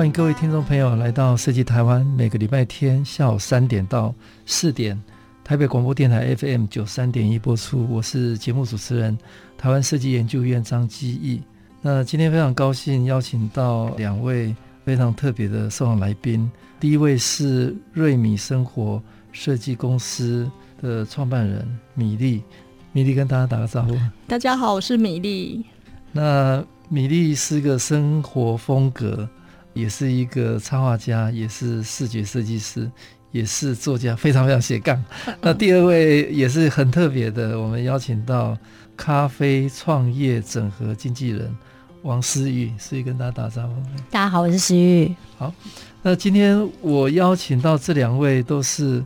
欢迎各位听众朋友来到设计台湾，每个礼拜天下午三点到四点，台北广播电台 FM 九三点一播出。我是节目主持人，台湾设计研究院张基义。那今天非常高兴邀请到两位非常特别的受访来宾。第一位是瑞米生活设计公司的创办人米粒，米粒跟大家打个招呼。大家好，我是米粒。那米粒是个生活风格。也是一个插画家，也是视觉设计师，也是作家，非常非常斜杠。那第二位也是很特别的，我们邀请到咖啡创业整合经纪人王思玉，思玉跟大家打招呼。大家好，我是思玉。好，那今天我邀请到这两位都是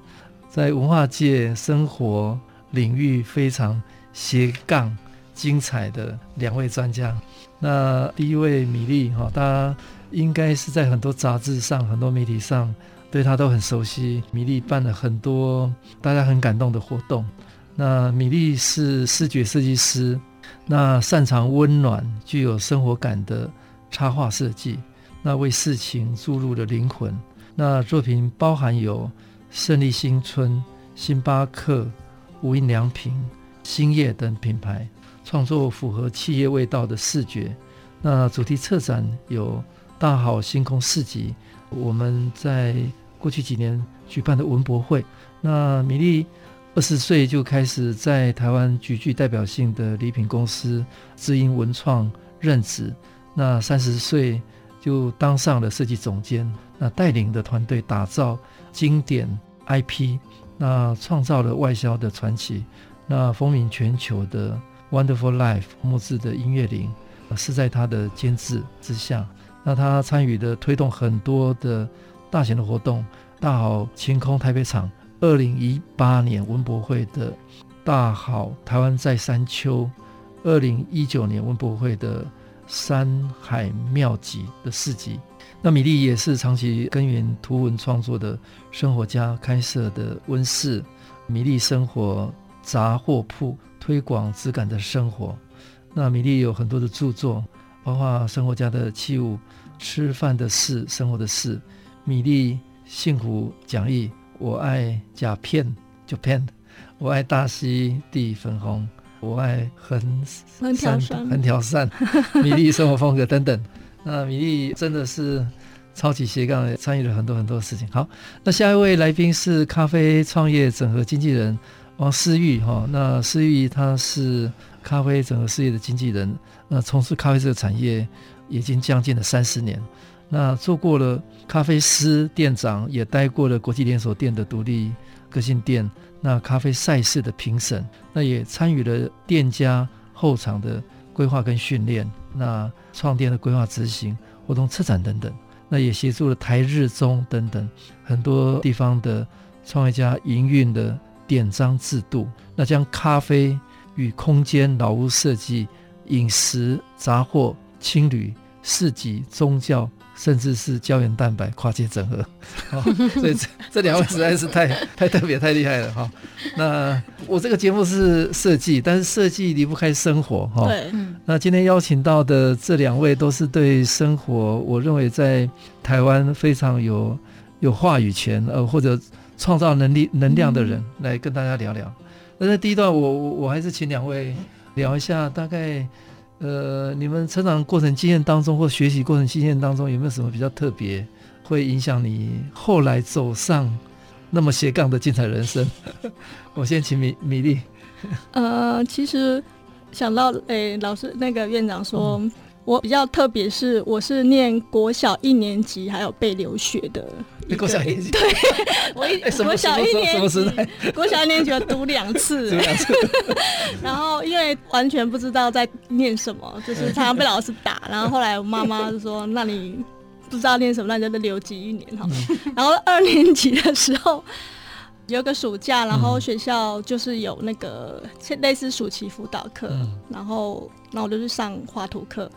在文化界生活领域非常斜杠精彩的两位专家。那第一位米粒哈，大家。应该是在很多杂志上、很多媒体上，对他都很熟悉。米粒办了很多大家很感动的活动。那米粒是视觉设计师，那擅长温暖、具有生活感的插画设计，那为事情注入了灵魂。那作品包含有胜利新村、星巴克、无印良品、星夜等品牌，创作符合企业味道的视觉。那主题策展有。大好星空市集，我们在过去几年举办的文博会。那米莉二十岁就开始在台湾极具代表性的礼品公司知音文创任职。那三十岁就当上了设计总监，那带领的团队打造经典 IP，那创造了外销的传奇，那风靡全球的 Wonderful Life 木质的音乐铃，是在他的监制之下。那他参与的推动很多的大型的活动，大好晴空台北场，二零一八年文博会的大好台湾在山丘，二零一九年文博会的山海妙集的市集。那米粒也是长期耕耘图文创作的生活家，开设的温室米粒生活杂货铺，推广质感的生活。那米粒有很多的著作。包括生活家的器物、吃饭的事、生活的事、米粒幸福讲义、我爱甲片就片，我爱大溪地粉红，我爱横横条扇、横条扇、米粒生活风格等等。那米粒真的是超级斜杠，参与了很多很多事情。好，那下一位来宾是咖啡创业整合经纪人王思玉哈。那思玉他是咖啡整个事业的经纪人。那从事咖啡这个产业已经将近了三十年，那做过了咖啡师、店长，也待过了国际连锁店的独立个性店，那咖啡赛事的评审，那也参与了店家后场的规划跟训练，那创店的规划执行、活动策展等等，那也协助了台日中等等很多地方的创业家营运的典章制度，那将咖啡与空间老屋设计。饮食、杂货、青旅、市集、宗教，甚至是胶原蛋白跨界整合，哦、所以这这两位实在是太 太特别、太厉害了哈、哦。那我这个节目是设计，但是设计离不开生活哈。哦、对，那今天邀请到的这两位都是对生活，我认为在台湾非常有有话语权呃或者创造能力能量的人，来跟大家聊聊。那在第一段我，我我还是请两位。聊一下，大概，呃，你们成长过程经验当中，或学习过程经验当中，有没有什么比较特别，会影响你后来走上那么斜杠的精彩人生？我先请米米莉。呃，其实想到，诶、欸，老师那个院长说。嗯我比较特别，是我是念国小一年级，还有被留学的。国小一年级，对，我一国小一年级，国小一年级我读两次，读两次。然后因为完全不知道在念什么，就是常常被老师打。然后后来我妈妈就说：“那你不知道念什么，那你就留级一年哈。然后二年级的时候。有个暑假，然后学校就是有那个类似暑期辅导课，嗯、然后，然后我就去上画图课。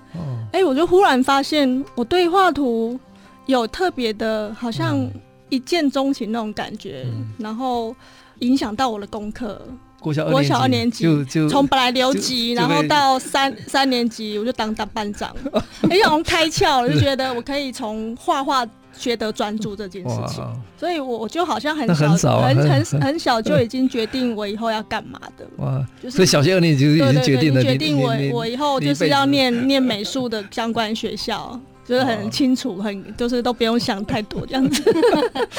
哎、哦，我就忽然发现我对画图有特别的，好像一见钟情那种感觉，嗯、然后影响到我的功课。国小二年级，就就从本来留级，然后到三三年级，我就当当班长，哎，好像开窍了，就觉得我可以从画画。学得专注这件事情，所以我我就好像很小很很很很小就已经决定我以后要干嘛的。哇，就是所以小学二年级就已经决定了，决定我我以后就是要念 念美术的相关学校，就是很清楚，很就是都不用想太多这样子。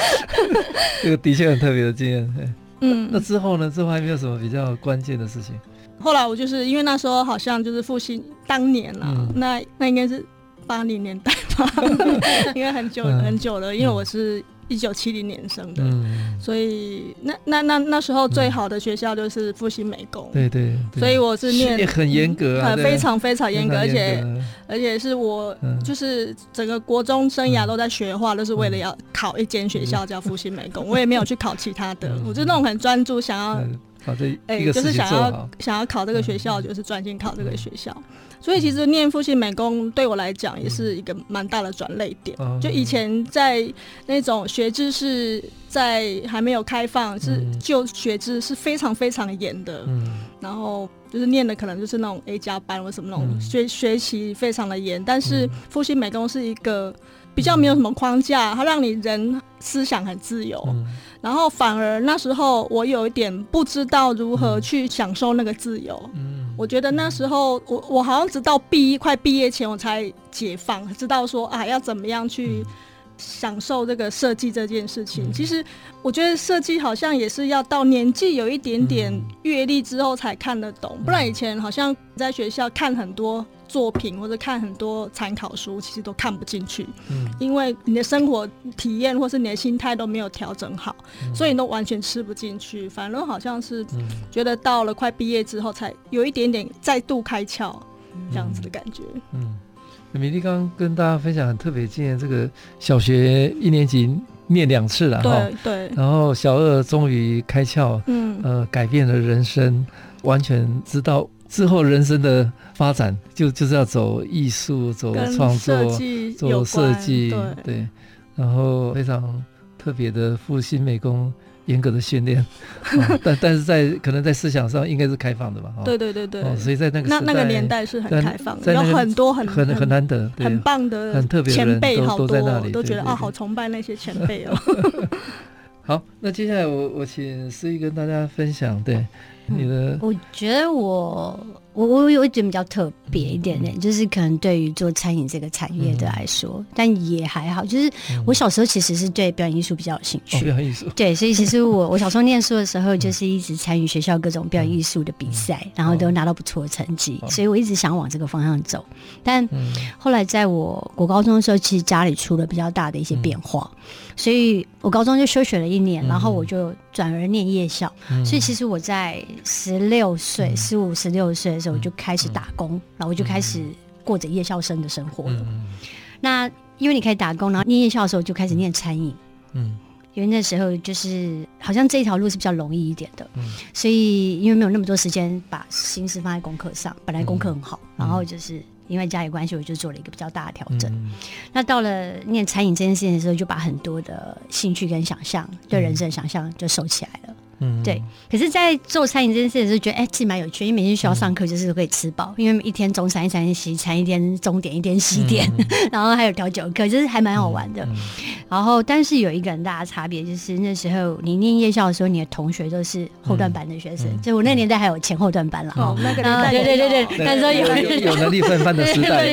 这个的确很特别的经验。嗯，那之后呢？之后还没有什么比较关键的事情。后来我就是因为那时候好像就是复兴当年啦，嗯、那那应该是。八零年代吧，因为很久很久了，因为我是一九七零年生的，所以那那那那时候最好的学校就是复兴美工。对对，所以我是念很严格，很非常非常严格，而且而且是我就是整个国中生涯都在学画，都是为了要考一间学校叫复兴美工，我也没有去考其他的，我就那种很专注，想要哎，就是想要想要考这个学校，就是专心考这个学校。所以其实念复兴美工对我来讲也是一个蛮大的转捩点。就以前在那种学制是在还没有开放，是就学制是非常非常严的。然后就是念的可能就是那种 A 加班或什么那种学学习非常的严。但是复兴美工是一个比较没有什么框架，它让你人思想很自由。然后反而那时候我有一点不知道如何去享受那个自由。嗯我觉得那时候我我好像直到毕业快毕业前我才解放，知道说啊要怎么样去享受这个设计这件事情。其实我觉得设计好像也是要到年纪有一点点阅历之后才看得懂，不然以前好像在学校看很多。作品或者看很多参考书，其实都看不进去，嗯，因为你的生活体验或是你的心态都没有调整好，嗯、所以你都完全吃不进去。反正好像是觉得到了快毕业之后，才有一点点再度开窍，这样子的感觉。嗯，米粒刚刚跟大家分享很特别经验，这个小学一年级念两次了，哈。对，然后小二终于开窍，嗯。呃，改变了人生，完全知道。之后人生的发展就就是要走艺术、走创作、做设计，对，然后非常特别的复兴美工严格的训练，但但是在可能在思想上应该是开放的吧？对对对对，所以在那个那那个年代是很开放的，有很多很很很难得、很棒的、很特别的人都都在那里，都觉得啊，好崇拜那些前辈哦。好，那接下来我我请思玉跟大家分享，对。你的，我觉得我我我有一点比较特别一点点，就是可能对于做餐饮这个产业的来说，但也还好。就是我小时候其实是对表演艺术比较有兴趣，表演艺术。对，所以其实我 我小时候念书的时候，就是一直参与学校各种表演艺术的比赛，然后都拿到不错的成绩，所以我一直想往这个方向走。但后来在我我高中的时候，其实家里出了比较大的一些变化，所以我高中就休学了一年，然后我就转而念夜校。所以其实我在十六岁、十五、十六岁的时候，我就开始打工，然后我就开始过着夜校生的生活了。那因为你可以打工，然后念夜校的时候就开始念餐饮。嗯，因为那时候就是好像这条路是比较容易一点的。嗯，所以因为没有那么多时间把心思放在功课上，本来功课很好，然后就是因为家里关系，我就做了一个比较大的调整。那到了念餐饮这件事情的时候，就把很多的兴趣跟想象，对人生的想象就收起来了。嗯，对。可是，在做餐饮这件事情的时候，觉得哎，其实蛮有趣，因为每天学校上课就是可以吃饱，因为一天中餐一餐西餐，一天中点一天西点，然后还有调酒课，就是还蛮好玩的。然后，但是有一个很大的差别，就是那时候你念夜校的时候，你的同学都是后段班的学生，就我那年代还有前后段班了。哦，那个 年代，对对对对，那时候有有能力分班的时代，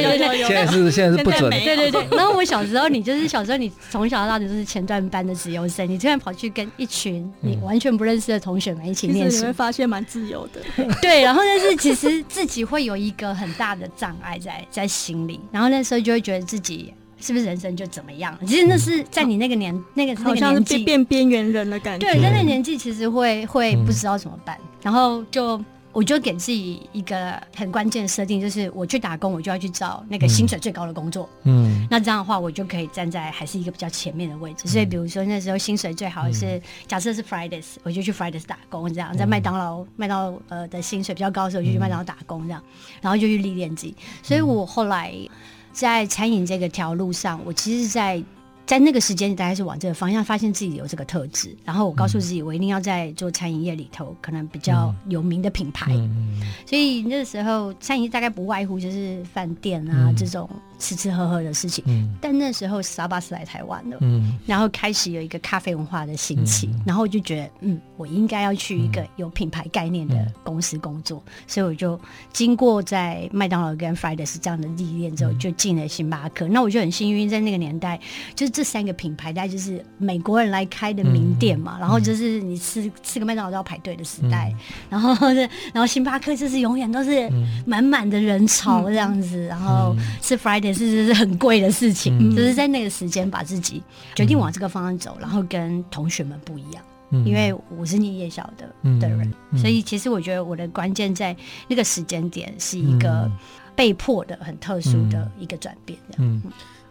现在是现在是不准。对对对。然后我小时候，你就是小时候，你从小到大就是前段班的资优生，你突然跑去跟一群你完全不认。认识的同学们一起念书，你会发现蛮自由的。对，然后但是其实自己会有一个很大的障碍在在心里，然后那时候就会觉得自己是不是人生就怎么样？其实那是在你那个年、嗯、那个好像是变变边缘人的感觉。对，在那个年纪其实会会不知道怎么办，嗯、然后就我就给自己一个很关键的设定，就是我去打工，我就要去找那个薪水最高的工作。嗯，那这样的话，我就可以站在还是一个比较前面的位置。所以，比如说那时候薪水最好的是，假设是 Fridays，我就去 Fridays 打工，这样在麦当劳，麦当劳呃的薪水比较高的时候，我就去麦当劳打工，这样，然后就去历练自己。所以我后来在餐饮这个条路上，我其实在。在那个时间，大概是往这个方向，发现自己有这个特质，然后我告诉自己，我一定要在做餐饮业里头，可能比较有名的品牌。嗯、所以那个时候，餐饮大概不外乎就是饭店啊、嗯、这种。吃吃喝喝的事情，嗯、但那时候 Starbucks 来台湾了，嗯、然后开始有一个咖啡文化的兴起，嗯、然后我就觉得，嗯，我应该要去一个有品牌概念的公司工作，嗯、所以我就经过在麦当劳跟 Fridays 这样的历练之后，就进了星巴克。嗯、那我就很幸运，在那个年代，就是这三个品牌，大概就是美国人来开的名店嘛，嗯、然后就是你吃吃个麦当劳都要排队的时代，嗯、然后然后星巴克就是永远都是满满的人潮这样子，嗯、然后是 Fridays。也是是很贵的事情，嗯、就是在那个时间把自己决定往这个方向走，嗯、然后跟同学们不一样，嗯、因为我是念夜校的、嗯、的人，嗯、所以其实我觉得我的关键在那个时间点是一个被迫的、很特殊的一个转变。嗯，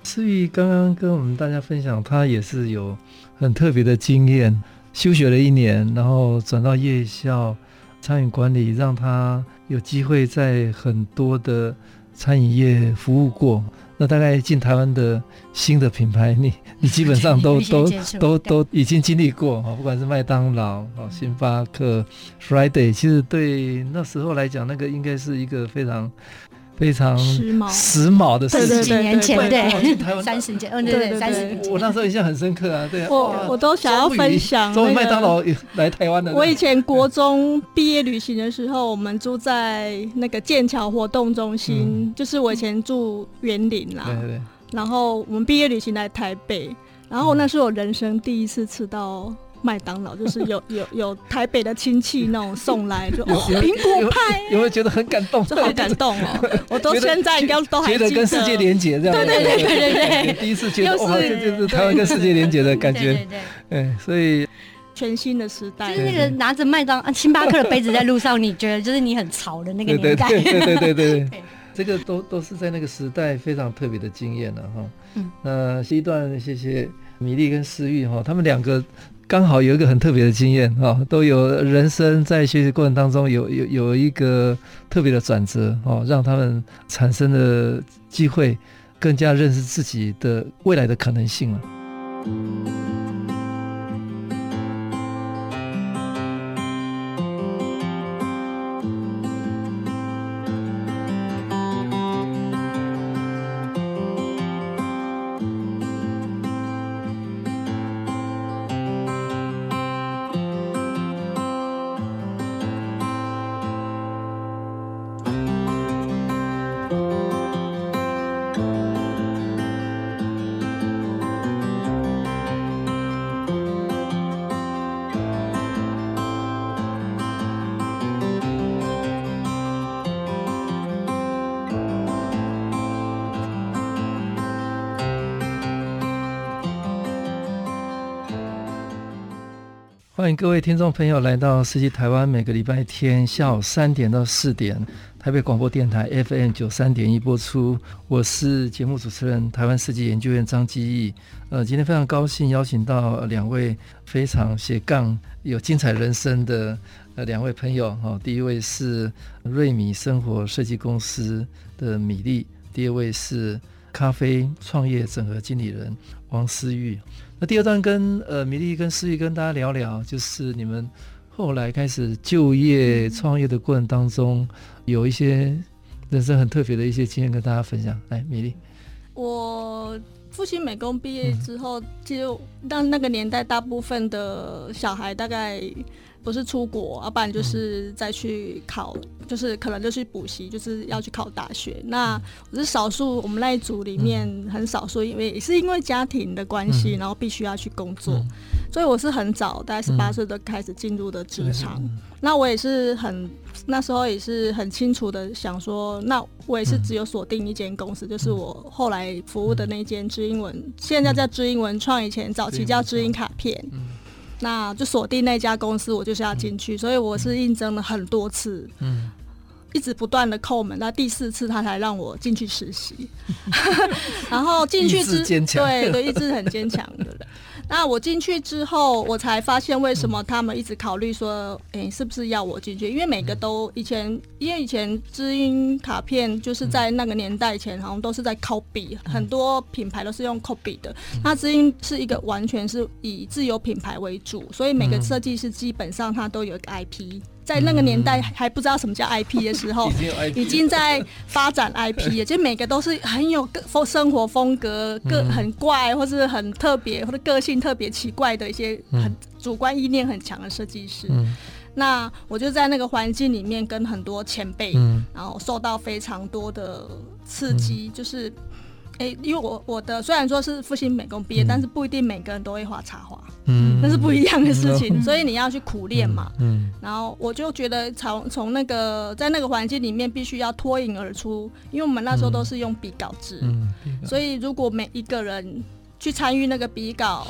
思玉刚刚跟我们大家分享，他也是有很特别的经验，休学了一年，然后转到夜校餐饮管理，让他有机会在很多的。餐饮业服务过，那大概进台湾的新的品牌，你 你基本上都 都都都已经经历过哈，不管是麦当劳、哦星巴克、Friday，其实对那时候来讲，那个应该是一个非常。非常时髦时髦的事情，几年前对，三十年，嗯，对对，三十年。我那时候印象很深刻啊，对。我我都想要分享。作为麦当劳来台湾的。我以前国中毕业旅行的时候，我们住在那个剑桥活动中心，就是我以前住园林啦。对对。然后我们毕业旅行来台北，然后那是我人生第一次吃到。麦当劳就是有有有台北的亲戚那种送来，就苹果派，有没有觉得很感动？好感动哦！我都现在应该都还觉得跟世界连结这样。对对对对对，第一次觉得哇，这就是台湾跟世界连结的感觉。对对对，所以全新的时代，就是那个拿着麦当星巴克的杯子在路上，你觉得就是你很潮的那个年代。对对对对对，这个都都是在那个时代非常特别的经验了哈。嗯，那这一段谢谢米粒跟思玉哈，他们两个。刚好有一个很特别的经验啊，都有人生在学习过程当中有有有一个特别的转折哦，让他们产生的机会，更加认识自己的未来的可能性了。听众朋友来到世纪台湾，每个礼拜天下午三点到四点，台北广播电台 FM 九三点一播出。我是节目主持人台湾世纪研究院张基义。呃，今天非常高兴邀请到两位非常斜杠有精彩人生的呃两位朋友哈、哦。第一位是瑞米生活设计公司的米粒，第二位是咖啡创业整合经理人王思玉。那第二段跟呃米粒跟思玉跟大家聊聊，就是你们后来开始就业创业的过程当中，有一些人生很特别的一些经验跟大家分享。来，米粒，我复兴美工毕业之后，其实但那个年代大部分的小孩大概。不是出国，要不然就是再去考，嗯、就是可能就去补习，就是要去考大学。那我是少数，我们那一组里面很少数，因为也是因为家庭的关系，嗯、然后必须要去工作，嗯、所以我是很早，大概十八岁就开始进入的职场。嗯、那我也是很那时候也是很清楚的想说，那我也是只有锁定一间公司，嗯、就是我后来服务的那间知英文，嗯、现在叫知英文创，以前早期叫知音卡片。嗯。那就锁定那家公司，我就是要进去，所以我是应征了很多次，嗯，一直不断的叩门，那第四次他才让我进去实习，然后进去之对对，一直很坚强的人。那我进去之后，我才发现为什么他们一直考虑说，哎、欸，是不是要我进去？因为每个都以前，因为以前知音卡片就是在那个年代前，好像都是在 copy，很多品牌都是用 copy 的。那知音是一个完全是以自有品牌为主，所以每个设计师基本上他都有一个 IP。在那个年代还不知道什么叫 IP 的时候，已经在发展 IP 了。就每个都是很有个风生活风格，个很怪或是很特别或者个性特别奇怪的一些很主观意念很强的设计师。那我就在那个环境里面跟很多前辈，然后受到非常多的刺激，就是。哎、欸，因为我我的虽然说是复兴美工毕业，嗯、但是不一定每个人都会画插画，嗯，那是不一样的事情，嗯、所以你要去苦练嘛，嗯，嗯。然后我就觉得从从那个在那个环境里面必须要脱颖而出，因为我们那时候都是用笔稿制，嗯，嗯所以如果每一个人去参与那个笔稿，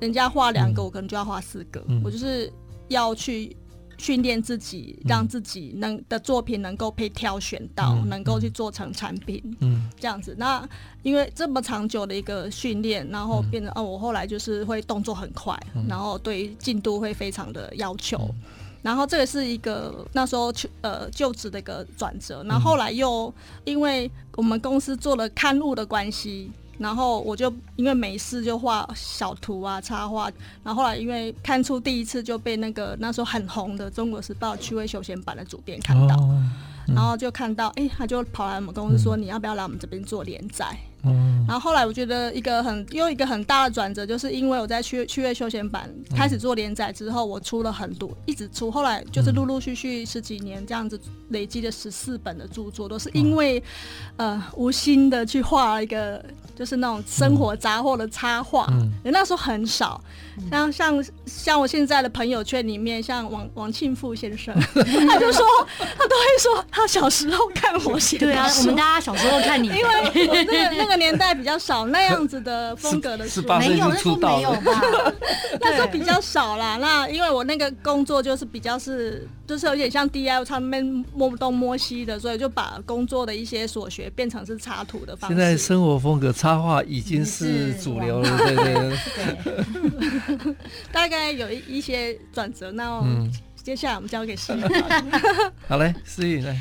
人家画两个，我可能就要画四个，嗯、我就是要去。训练自己，让自己能的作品能够被挑选到，嗯、能够去做成产品，嗯，这样子。那因为这么长久的一个训练，然后变成哦、我后来就是会动作很快，嗯、然后对进度会非常的要求。嗯、然后这个是一个那时候去呃就职的一个转折。然后后来又因为我们公司做了刊物的关系。然后我就因为没事就画小图啊插画，然后后来因为看出第一次就被那个那时候很红的《中国时报》趣味休闲版的主编看到，哦嗯、然后就看到哎，他就跑来我们公司说，你要不要来我们这边做连载？嗯、然后后来我觉得一个很又一个很大的转折，就是因为我在趣趣味休闲版开始做连载之后，我出了很多，一直出，后来就是陆陆续续十几年这样子累积的十四本的著作，都是因为呃无心的去画了一个。就是那种生活杂货的插画，嗯、那时候很少。像像像我现在的朋友圈里面，像王王庆富先生，他就说他都会说他小时候看我写的。对啊，我们大家小时候看你，因为我那个那个年代比较少那样子的风格的书，没有那时候没有吧？那时候比较少啦。那因为我那个工作就是比较是，就是有点像 DIY，他们摸东摸西的，所以就把工作的一些所学变成是插图的方式。现在生活风格插画已经是主流了，对对对。大概有一一些转折，那接下来我们交给诗韵。好嘞，诗雨来。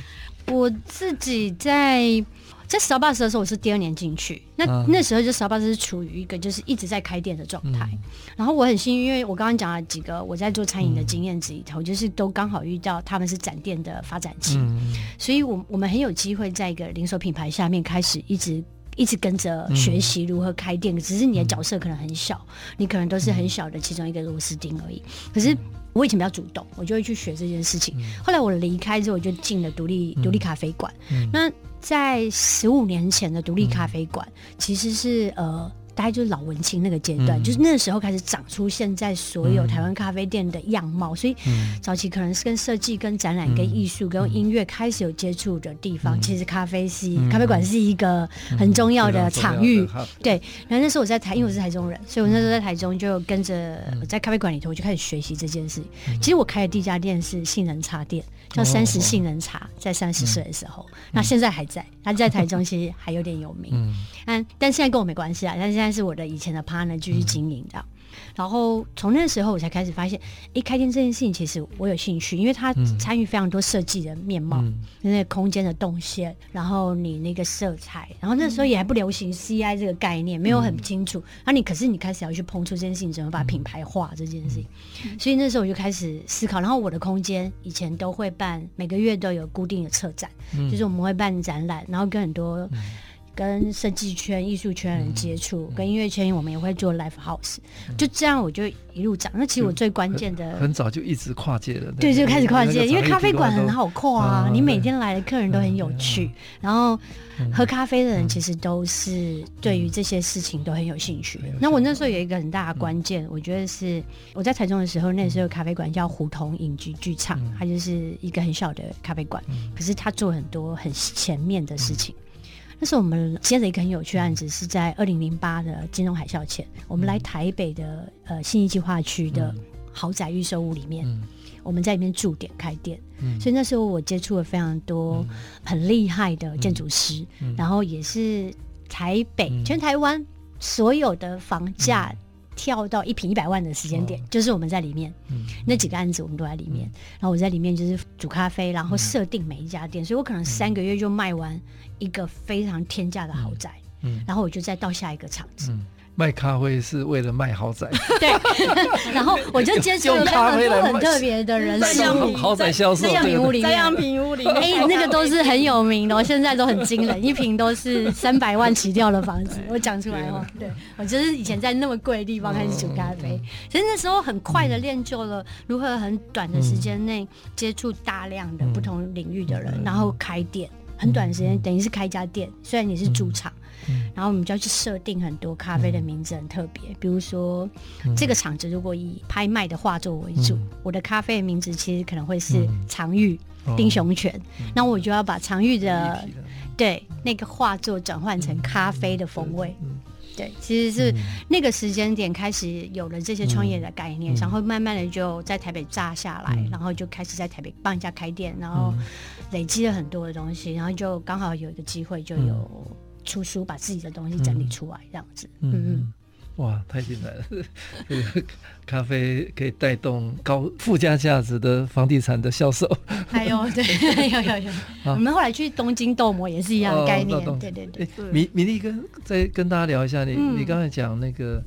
我自己在在 Starbucks 的时候，我是第二年进去。那那时候就 Starbucks 是处于一个就是一直在开店的状态。嗯、然后我很幸运，因为我刚刚讲了几个我在做餐饮的经验值里头，嗯、就是都刚好遇到他们是展店的发展期，嗯、所以我我们很有机会在一个连锁品牌下面开始一直。一直跟着学习如何开店，嗯、只是你的角色可能很小，嗯、你可能都是很小的其中一个螺丝钉而已。可是我以前比较主动，我就会去学这件事情。嗯、后来我离开之后，我就进了独立独立咖啡馆。嗯、那在十五年前的独立咖啡馆，嗯、其实是呃。大概就是老文青那个阶段，嗯、就是那时候开始长出现在所有台湾咖啡店的样貌，嗯、所以早期可能是跟设计、跟展览、跟艺术、跟音乐开始有接触的地方。嗯、其实咖啡是、嗯、咖啡馆是一个很重要的场域。嗯、对，然后那时候我在台，因为我是台中人，所以我那时候在台中就跟着在咖啡馆里头，我就开始学习这件事。嗯、其实我开的第一家店是杏仁茶店。叫三十杏仁茶，在三十岁的时候，嗯、那现在还在，他在台中其实还有点有名，嗯，但但现在跟我没关系啊，但现在是我的以前的 partner 继续经营的。嗯然后从那时候我才开始发现，哎，开店这件事情其实我有兴趣，因为他参与非常多设计的面貌，嗯、那个空间的动线，然后你那个色彩，然后那时候也还不流行 CI 这个概念，没有很清楚。然后你可是你开始要去碰触这件事情，怎么把品牌化这件事情，嗯、所以那时候我就开始思考。然后我的空间以前都会办，每个月都有固定的策展，嗯、就是我们会办展览，然后跟很多。跟设计圈、艺术圈的人接触，嗯、跟音乐圈我们也会做 live house，、嗯、就这样我就一路长。那其实我最关键的很，很早就一直跨界了，对，就开始跨界，因为咖啡馆很好跨啊，啊你每天来的客人都很有趣，嗯、然后喝咖啡的人其实都是对于这些事情都很有兴趣。嗯、那我那时候有一个很大的关键，嗯、我觉得是我在台中的时候，那时候咖啡馆叫胡同影剧剧场，嗯、它就是一个很小的咖啡馆，嗯、可是它做很多很前面的事情。那是我们接了一个很有趣的案子，是在二零零八的金融海啸前，我们来台北的呃信义计划区的豪宅预售屋里面，嗯、我们在里面驻点开店，嗯、所以那时候我接触了非常多很厉害的建筑师，嗯。嗯、然后也是台北、嗯、全台湾所有的房价。跳到一瓶一百万的时间点，哦、就是我们在里面，嗯、那几个案子我们都在里面。嗯、然后我在里面就是煮咖啡，然后设定每一家店，嗯、所以我可能三个月就卖完一个非常天价的豪宅，嗯。嗯、然后我就再到下一个场子。嗯卖咖啡是为了卖豪宅，对。然后我就接触了很多很特别的人士，豪宅销售，在样品屋里，在样品屋里，哎，那个都是很有名的，现在都很惊人，一瓶都是三百万起跳的房子。我讲出来哦，对，我就是以前在那么贵的地方开始煮咖啡，其实那时候很快的练就了如何很短的时间内接触大量的不同领域的人，然后开店，很短时间等于是开一家店，虽然你是主场。然后我们就要去设定很多咖啡的名字很特别，比如说这个场子如果以拍卖的画作为主，我的咖啡的名字其实可能会是常玉丁雄泉，那我就要把常玉的对那个画作转换成咖啡的风味。对，其实是那个时间点开始有了这些创业的概念，然后慢慢的就在台北炸下来，然后就开始在台北帮人家开店，然后累积了很多的东西，然后就刚好有一个机会就有。出书，把自己的东西整理出来，这样子。嗯嗯，哇，太精彩了！这个咖啡可以带动高附加价值的房地产的销售。还有，对，有有有。我们后来去东京斗摩也是一样的概念。对对对。米米粒跟再跟大家聊一下，你你刚才讲那个，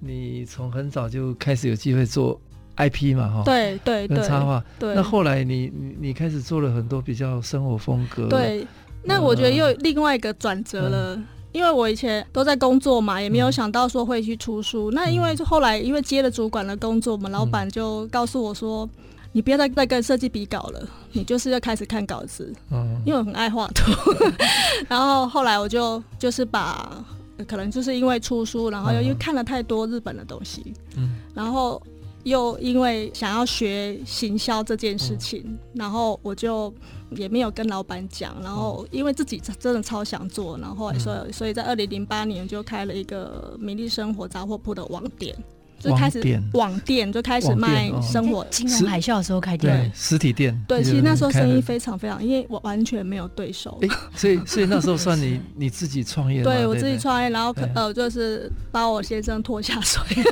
你从很早就开始有机会做 IP 嘛？哈，对对对。插画。对。那后来你你你开始做了很多比较生活风格。对。那我觉得又另外一个转折了，嗯、因为我以前都在工作嘛，也没有想到说会去出书。嗯、那因为后来因为接了主管的工作，我们老板就告诉我说：“嗯、你不要再再跟设计比稿了，你就是要开始看稿子。”嗯，因为我很爱画图。然后后来我就就是把可能就是因为出书，然后又因为看了太多日本的东西，嗯，然后又因为想要学行销这件事情，嗯、然后我就。也没有跟老板讲，然后因为自己真的超想做，然后所以所以在二零零八年就开了一个米粒生活杂货铺的网店，就开始网店就开始卖生活。金融海啸的时候开店，对实体店。对，其实那时候生意非常非常，因为我完全没有对手。所以所以那时候算你 你自己创业。对我自己创业，然后可呃就是把我先生拖下水，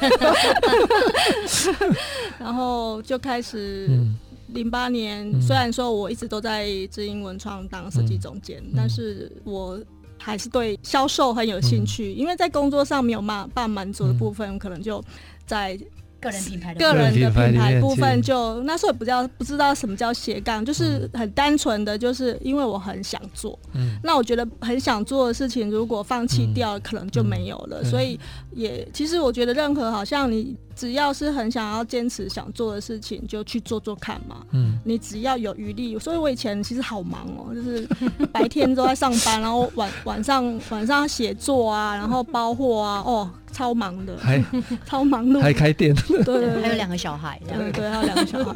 然后就开始。零八年，嗯、虽然说我一直都在知音文创当设计总监，嗯、但是我还是对销售很有兴趣，嗯、因为在工作上没有办法满足的部分，嗯、可能就在。个人品牌的个人的品牌部分就，就那时候也不知道不知道什么叫斜杠，就是很单纯的，就是因为我很想做。嗯，那我觉得很想做的事情，如果放弃掉，可能就没有了。嗯嗯、所以也其实我觉得，任何好像你只要是很想要坚持想做的事情，就去做做看嘛。嗯，你只要有余力。所以我以前其实好忙哦，就是白天都在上班，然后晚晚上晚上写作啊，然后包货啊，哦。超忙的，还 超忙碌，还开店，对，对，对，还有两个小孩，对对，还有两个小孩，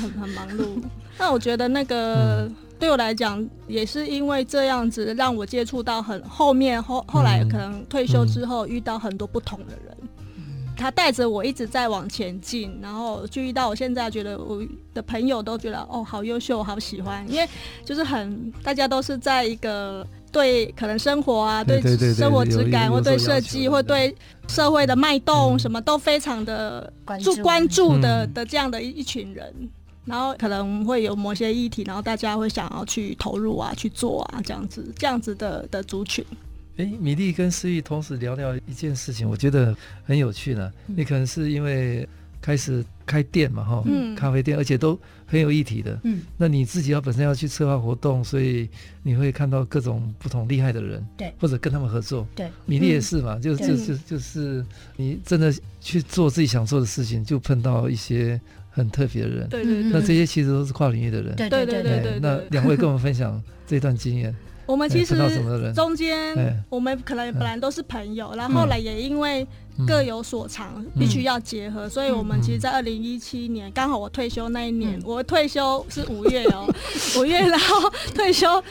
很很忙碌。那我觉得那个对我来讲，也是因为这样子，让我接触到很后面后后来可能退休之后遇到很多不同的人，他带着我一直在往前进，然后就遇到我现在觉得我的朋友都觉得哦，好优秀，好喜欢，因为就是很大家都是在一个。对，可能生活啊，对生活质感，或对设计，或对社会的脉动，什么都非常的注关注的的这样的一一群人，然后可能会有某些议题，然后大家会想要去投入啊，去做啊，这样子这样子的的族群。哎，米粒跟思玉同时聊聊一件事情，我觉得很有趣呢。你可能是因为。开始开店嘛，哈，咖啡店，而且都很有议题的。嗯，那你自己要本身要去策划活动，所以你会看到各种不同厉害的人，对，或者跟他们合作。对，米粒也是嘛，就就就就是你真的去做自己想做的事情，就碰到一些很特别的人。对对对，那这些其实都是跨领域的人。对对对对，那两位跟我们分享这段经验。我们其实中间，我们可能本来都是朋友，然后后来也因为各有所长，必须要结合，所以我们其实，在二零一七年，刚好我退休那一年，我退休是五月哦，五月然后退休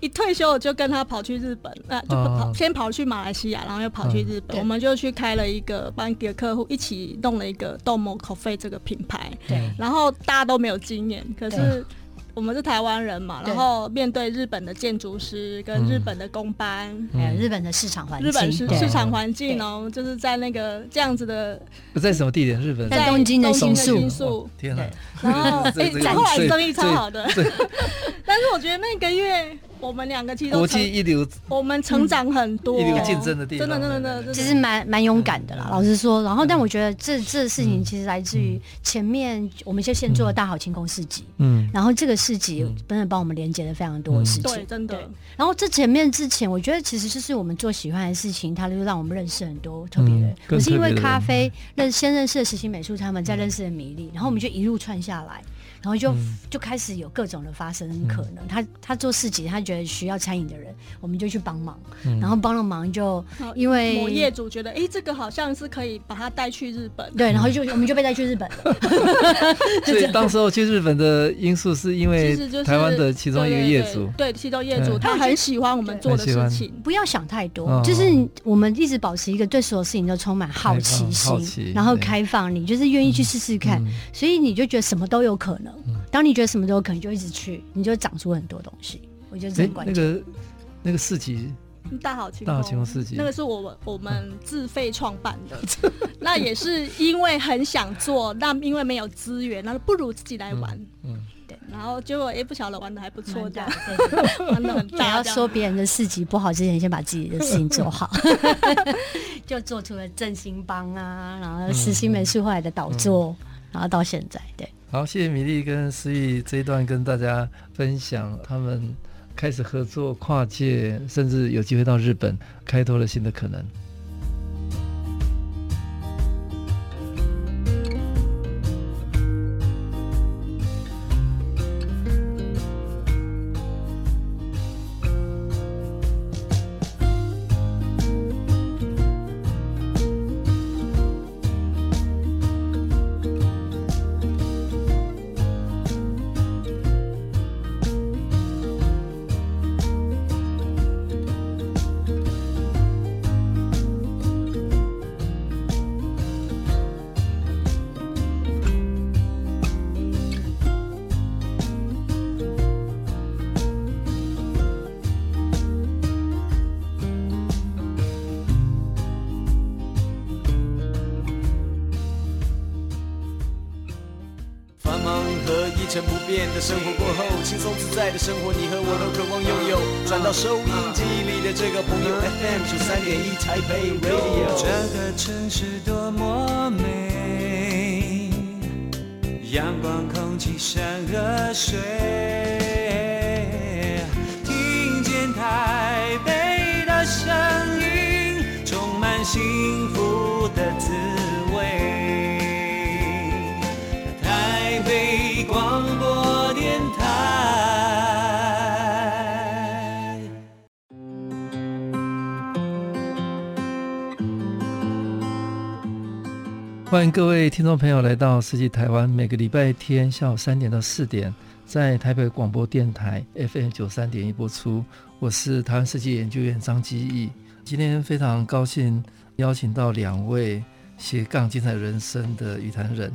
一退休我就跟他跑去日本，那、啊、就跑、哦、先跑去马来西亚，然后又跑去日本，嗯、我们就去开了一个帮一个客户一起弄了一个 Domo Coffee 这个品牌。对，然后大家都没有经验，可是。我们是台湾人嘛，然后面对日本的建筑师跟日本的工班，还有日本的市场环境，日本市市场环境哦，就是在那个这样子的。不在什么地点？日本在东京的新宿。哦、天哪！然后 哎，后来生意超好的。但是我觉得那个月。我们两个其实国际一流，我们成长很多，一流竞争的地方，真的真的真的，其实蛮蛮勇敢的啦。老实说，然后但我觉得这这事情其实来自于前面，我们就先做了大好清空市集，嗯，然后这个市集真的帮我们连接了非常多的事情，对，真的。然后这前面之前，我觉得其实就是我们做喜欢的事情，它就让我们认识很多特别的。可是因为咖啡认先认识了实习美术，他们再认识了米粒，然后我们就一路串下来。然后就、嗯、就开始有各种的发生可能。嗯、他他做市集，他觉得需要餐饮的人，我们就去帮忙。嗯、然后帮了忙就因为某业主觉得，哎，这个好像是可以把他带去日本。对，然后就我们就被带去日本了。所以当时候去日本的因素是因为台湾的其中一个业主，对，对，对，其中业主他很喜欢我们做的事情。不要想太多，就是我们一直保持一个对所有事情都充满好奇心，然后开放，你就是愿意去试试看，所以你就觉得什么都有可能。当你觉得什么都有可能，就一直去，你就长出很多东西。我觉得这很关键。那个那个四级，大好清大好清空四级，那个是我我们自费创办的。那也是因为很想做，那因为没有资源，那不如自己来玩。嗯，对。然后结果也不晓得玩的还不错，这样 玩的很大。要说别人的四级不好之前，先把自己的事情做好。就做出了振兴帮啊，然后实心美术后来的导座，然后到现在，对。好，谢谢米粒跟思玉这一段跟大家分享，他们开始合作、跨界，甚至有机会到日本，开拓了新的可能。听众朋友来到《世纪台湾》，每个礼拜天下午三点到四点，在台北广播电台 FM 九三点一播出。我是台湾设计研究院张基义，今天非常高兴邀请到两位斜杠精彩人生的与谈人，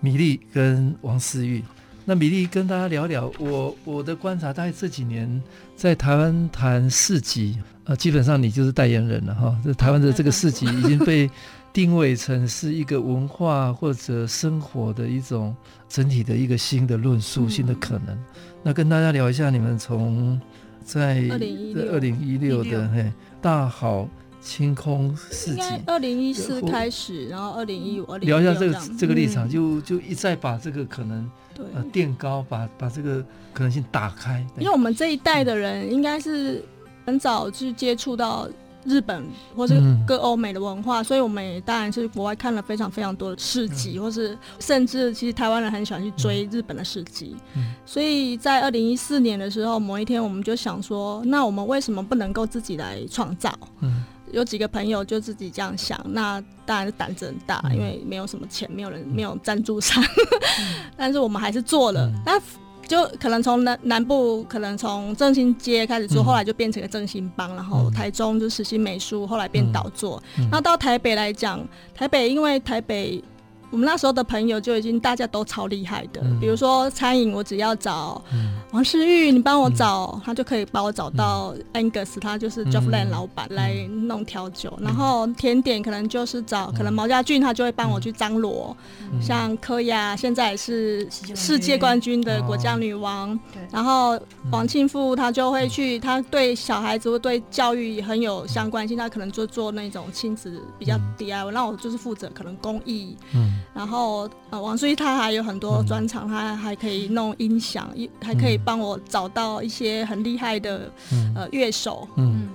米粒跟王思玉。那米粒跟大家聊聊，我我的观察，大概这几年在台湾谈市集，呃，基本上你就是代言人了哈。这台湾的这个市集已经被。定位成是一个文化或者生活的一种整体的一个新的论述、嗯、新的可能。那跟大家聊一下，你们从在二零一六。的嘿大好清空市集，二零一四开始，然后二零一五、二零聊一下这个这个立场，就就一再把这个可能对。呃垫高，把把这个可能性打开。因为我们这一代的人应该是很早去接触到。日本或是各欧美的文化，嗯、所以我们也当然是国外看了非常非常多的市集，嗯、或是甚至其实台湾人很喜欢去追日本的市集。嗯、所以在二零一四年的时候，某一天我们就想说，那我们为什么不能够自己来创造？嗯、有几个朋友就自己这样想，那当然是胆子很大，嗯、因为没有什么钱，没有人，没有赞助商，嗯、但是我们还是做了。嗯、那就可能从南南部，可能从正兴街开始做，嗯、后来就变成个正兴帮，然后台中就实习美术，后来变导座。那、嗯、到台北来讲，台北因为台北。我们那时候的朋友就已经大家都超厉害的，嗯、比如说餐饮，我只要找王世玉，你帮我找，嗯、他就可以帮我找到 Angus，他就是 Joffland 老板来弄调酒。嗯、然后甜点可能就是找，嗯、可能毛家俊他就会帮我去张罗，嗯、像柯雅现在也是世界冠军的果酱女王。哦、然后王庆富他就会去，他对小孩子会对教育很有相关性，他可能就做那种亲子比较 DIY，那我就是负责可能公益。嗯然后呃，王书记他还有很多专长，嗯、他还可以弄音响，一还可以帮我找到一些很厉害的、嗯、呃乐手。嗯，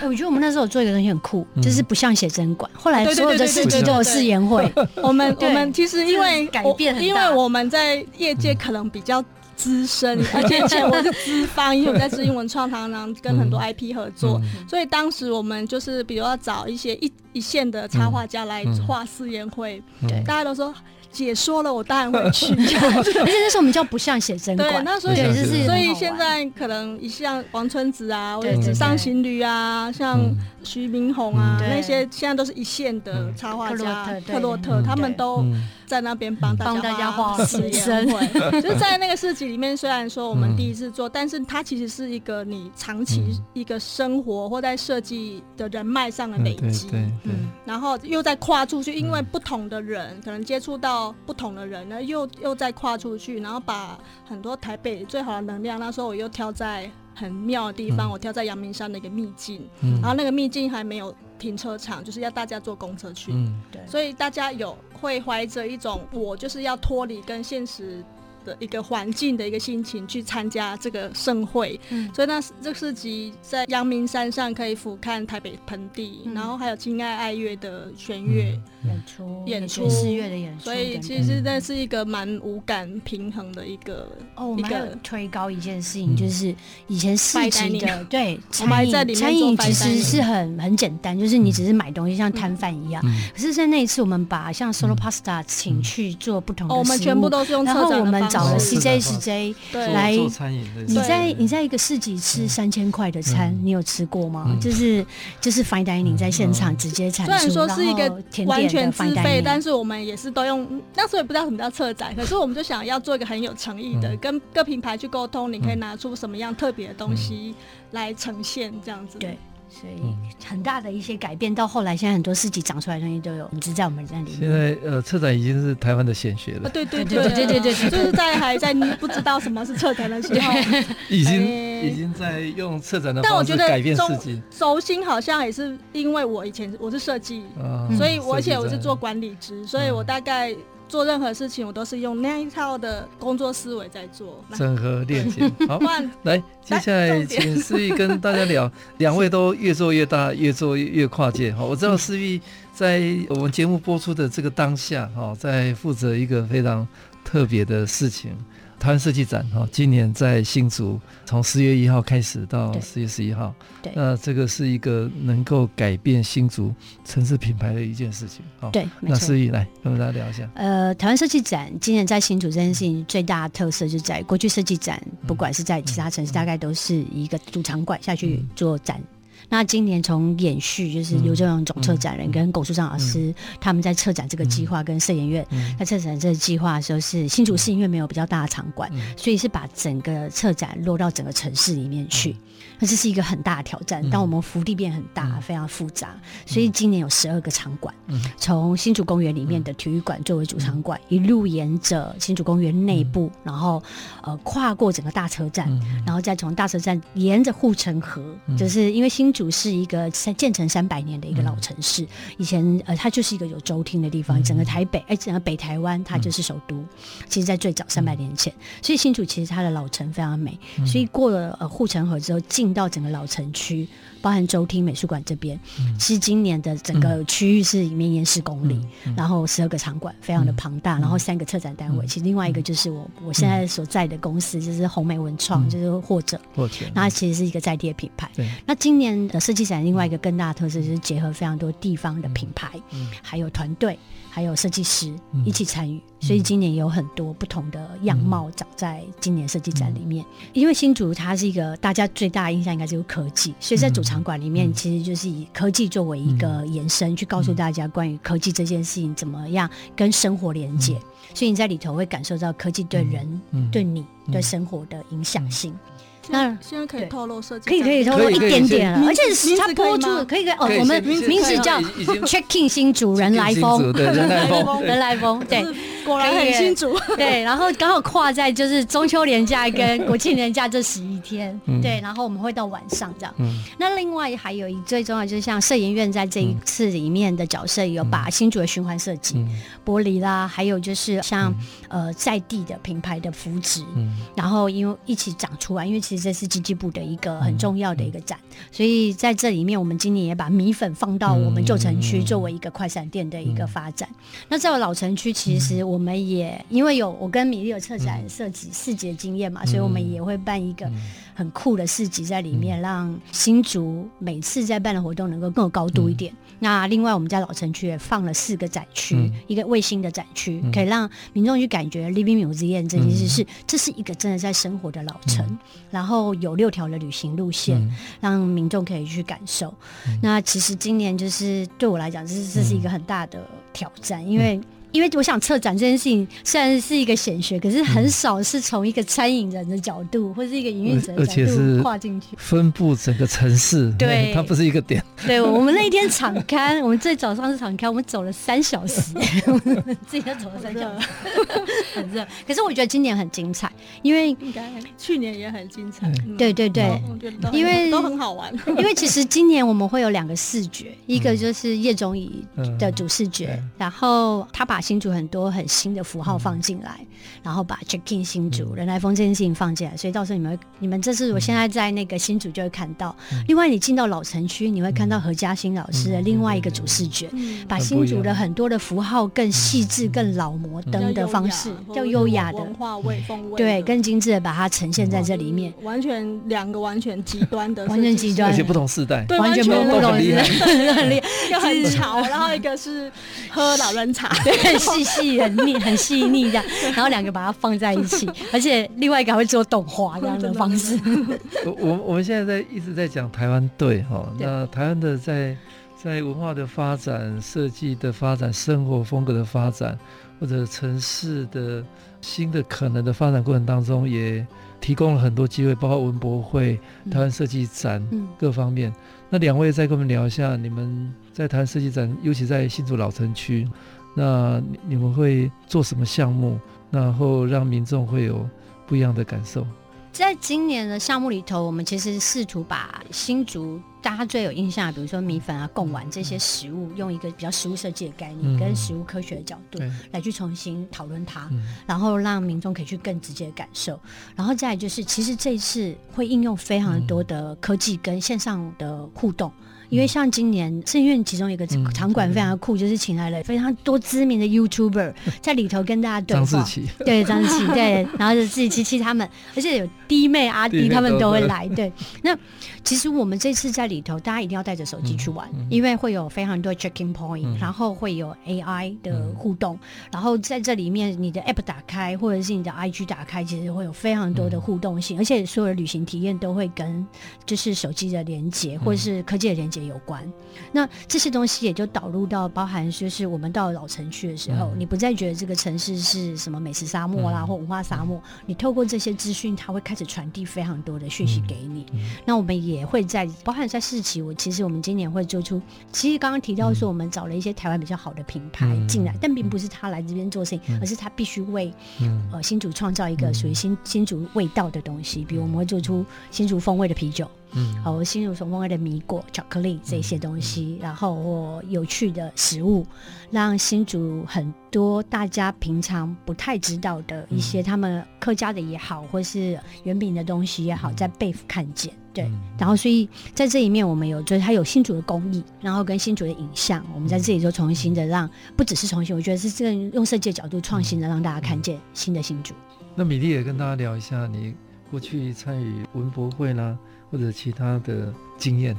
嗯，我觉得我们那时候做一个东西很酷，嗯、就是不像写真馆。后来所有的事情都有试言会。我们我们其实因为改变很大，因为我们在业界可能比较。资深，而且以前我是资方，因为我在知英文创，常常跟很多 IP 合作，嗯、所以当时我们就是比如要找一些一一线的插画家来画试验会，嗯。嗯、大家都说。解说了，我当然会去。而且那时候我们叫不像写真馆，对，那所以就是，所以现在可能一像王春子啊，或者纸上行旅啊，像徐明宏啊，那些现在都是一线的插画家，克洛特，他们都在那边帮大家画写真会。就是在那个市集里面，虽然说我们第一次做，但是它其实是一个你长期一个生活或在设计的人脉上的累积，嗯，然后又再跨出去，因为不同的人可能接触到。不同的人呢，又又再跨出去，然后把很多台北最好的能量，那时候我又挑在很妙的地方，嗯、我挑在阳明山的一个秘境，嗯、然后那个秘境还没有停车场，就是要大家坐公车去，嗯、对，所以大家有会怀着一种我就是要脱离跟现实。的一个环境的一个心情去参加这个盛会，嗯、所以那这个市集在阳明山上可以俯瞰台北盆地，嗯、然后还有亲爱爱乐的弦乐。演出，演出。爵士乐的演出，所以其实那是一个蛮五感平衡的一个。哦，我们还有推高一件事情，就是以前市集的对餐饮，餐饮其实是很很简单，就是你只是买东西像摊贩一样。可是，在那一次，我们把像 Solo Pasta 请去做不同的，我们全部都是用策展的方式。找了 CJ CJ 来做餐饮。你在你在一个市集吃三千块的餐，你有吃过吗？就是就是 fine dining 在现场直接产出，虽然说是一个完全自费，但是我们也是都用。那时候也不知道什么叫策展，可是我们就想要做一个很有诚意的，跟各品牌去沟通，你可以拿出什么样特别的东西来呈现这样子。对。所以很大的一些改变，到后来现在很多市集长出来的东西都有，你知在我们这里。现在呃，策展已经是台湾的显学了。对对对对对对对，就是在还在不知道什么是策展的时候，已经已经在用策展的方式改变市集。轴心好像也是因为我以前我是设计，所以我而且我是做管理职，所以我大概。做任何事情，我都是用那一套的工作思维在做。整合链接，好，来，接下来请思玉跟大家聊。两位都越做越大，越做越跨界。好，我知道思玉在我们节目播出的这个当下，哈，在负责一个非常特别的事情。台湾设计展哈，今年在新竹，从十月一号开始到十月十一号。对，那这个是一个能够改变新竹城市品牌的一件事情。好，对，那思怡来跟大家聊一下。呃，台湾设计展今年在新竹这件事情最大的特色，就在过去设计展，不管是在其他城市，大概都是一个主场馆下去做展。那今年从延续，就是刘正荣总策展人跟龚树章老师他们在策展这个计划，跟摄影院在策展这个计划的时候，是新竹市因为没有比较大的场馆，所以是把整个策展落到整个城市里面去。那这是一个很大的挑战，但我们幅地变很大，非常复杂，所以今年有十二个场馆，从新竹公园里面的体育馆作为主场馆，一路沿着新竹公园内部，然后呃跨过整个大车站，然后再从大车站沿着护城河，就是因为新竹是一个三建成三百年的一个老城市，以前呃它就是一个有州厅的地方，整个台北哎整个北台湾它就是首都，其实在最早三百年前，所以新竹其实它的老城非常美，所以过了呃护城河之后进。到整个老城区，包含周厅美术馆这边，嗯、其实今年的整个区域是绵延十公里，然后十二个场馆，非常的庞大，嗯、然后三个策展单位。嗯、其实另外一个就是我我现在所在的公司，就是红梅文创，嗯、就是或者，那其实是一个在地的品牌。对。那今年年的设计展另外一个更大的特色就是结合非常多地方的品牌，还有团队，还有设计师一起参与，嗯、所以今年有很多不同的样貌长在今年设计展里面。嗯、因为新竹它是一个大家最大的印象应该就是科技，所以在主场馆里面其实就是以科技作为一个延伸，去告诉大家关于科技这件事情怎么样跟生活连接。所以你在里头会感受到科技对人、对你、对生活的影响性。那现在可以透露设计，可以可以透露一点点了，而且是他播出的，可以可以哦。我们名字叫 Checking 新主人来疯，人来风，人来风，对，果然很新主。对，然后刚好跨在就是中秋连假跟国庆连假这十一天，对，然后我们会到晚上这样。那另外还有一最重要就是像摄影院在这一次里面的角色有把新主的循环设计、玻璃啦，还有就是像呃在地的品牌的扶植，然后因为一起长出来，因为其实。这是经济部的一个很重要的一个展，所以在这里面，我们今年也把米粉放到我们旧城区作为一个快闪店的一个发展。那在我老城区，其实我们也、嗯、因为有我跟米粒有策展设计视觉经验嘛，嗯、所以我们也会办一个很酷的市集在里面，让新竹每次在办的活动能够更有高度一点。嗯、那另外，我们在老城区也放了四个展区，嗯、一个卫星的展区，可以让民众去感觉 Living Museum 这件事是这是一个真的在生活的老城，嗯、然后有六条的旅行路线，嗯、让民众可以去感受。嗯、那其实今年就是对我来讲，这是这是一个很大的挑战，嗯、因为。因为我想策展这件事情虽然是一个显学，可是很少是从一个餐饮人的角度，或是一个营运者的角度跨进去，分布整个城市。对，它不是一个点。对，我们那一天场刊，我们最早上是场刊，我们走了三小时，自己都走了三小时，很热。可是我觉得今年很精彩，因为应该去年也很精彩。对对对，因为都很好玩。因为其实今年我们会有两个视觉，一个就是叶总仪的主视觉，然后他把新竹很多很新的符号放进来，嗯、然后把 check in 新竹、嗯、人来疯这件事情放进来，所以到时候你们你们这次我现在在那个新竹就会看到。嗯、另外，你进到老城区，你会看到何嘉欣老师的另外一个主视觉，嗯、把新竹的很多的符号更细致、更老摩登的方式，更优雅的。文化味风味，对，更精致的把它呈现在这里面。完全两个完全极端的，完全极端，而且不同世代，对，完全不同世代，很厉害，一个很潮，然后一个是喝老人茶，对，细。细很腻，很细腻这样，然后两个把它放在一起，而且另外一个还会做动画这样的方式。我我们现在在一直在讲台湾队哈，那台湾的在在文化的发展、设计的发展、生活风格的发展，或者城市的新的可能的发展过程当中，也提供了很多机会，包括文博会、台湾设计展各方面。那两位再跟我们聊一下，你们在台湾设计展，尤其在新竹老城区。那你们会做什么项目，然后让民众会有不一样的感受？在今年的项目里头，我们其实试图把新竹大家最有印象，比如说米粉啊、贡丸这些食物，用一个比较食物设计的概念跟食物科学的角度来去重新讨论它，然后让民众可以去更直接的感受。然后再来就是，其实这一次会应用非常多的科技跟线上的互动。因为像今年摄影院其中一个场馆非常酷，就是请来了非常多知名的 YouTuber 在里头跟大家对话。张志祺，对张志祺，对，然后就自己七七他们，而且有弟妹阿弟他们都会来。对，那其实我们这次在里头，大家一定要带着手机去玩，因为会有非常多 checking point，然后会有 AI 的互动，然后在这里面你的 App 打开或者是你的 IG 打开，其实会有非常多的互动性，而且所有的旅行体验都会跟就是手机的连接或者是科技的连接。有关，那这些东西也就导入到包含，就是我们到老城区的时候，嗯、你不再觉得这个城市是什么美食沙漠啦，嗯、或文化沙漠，嗯、你透过这些资讯，它会开始传递非常多的讯息给你。那我们也会在包含在市集，我其实我们今年会做出，其实刚刚提到说，我们找了一些台湾比较好的品牌进来，嗯、但并不是他来这边做事情，嗯、而是他必须为、嗯、呃新竹创造一个属于新新竹味道的东西，比如我们会做出新竹风味的啤酒。嗯，好，新竹风味的米果、巧克力这些东西，然后或有趣的食物，让新竹很多大家平常不太知道的一些他们客家的也好，或是原饼的东西也好，在被看见。对，然后所以在这一面，我们有就是它有新竹的工艺，然后跟新竹的影像，我们在这里就重新的让，不只是重新，我觉得是这个用设计的角度创新的让大家看见新的新竹。那米粒也跟大家聊一下，你过去参与文博会呢？或者其他的经验，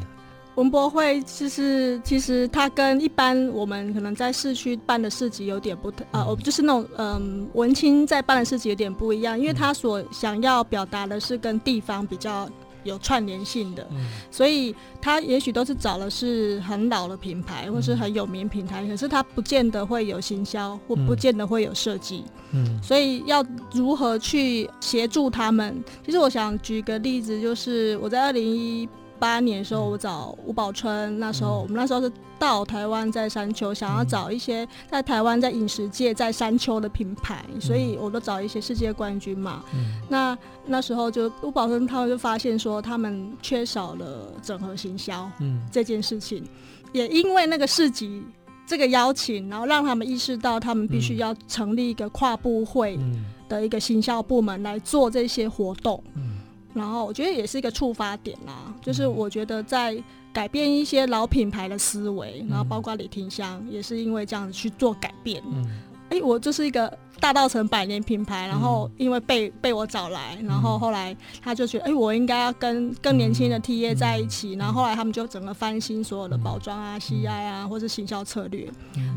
文博会就是其实它跟一般我们可能在市区办的市集有点不同啊，我、呃、就是那种嗯文青在办的市集有点不一样，因为他所想要表达的是跟地方比较有串联性的，嗯、所以他也许都是找的是很老的品牌或是很有名品牌，嗯、可是他不见得会有行销或不见得会有设计，嗯，所以要如何去协助他们？其实我想举个例子，就是我在二零一。八年的时候，我找吴宝春，那时候我们那时候是到台湾在山丘，想要找一些在台湾在饮食界在山丘的品牌，所以我都找一些世界冠军嘛。那那时候就吴宝春他们就发现说，他们缺少了整合行销这件事情，也因为那个市集这个邀请，然后让他们意识到他们必须要成立一个跨部会的一个行销部门来做这些活动。然后我觉得也是一个触发点啦，就是我觉得在改变一些老品牌的思维，然后包括李廷香也是因为这样子去做改变。哎，我就是一个。大稻城百年品牌，然后因为被被我找来，然后后来他就觉得，哎，我应该要跟更年轻的 TA 在一起，然后后来他们就整个翻新所有的包装啊、CI 啊，或是行销策略。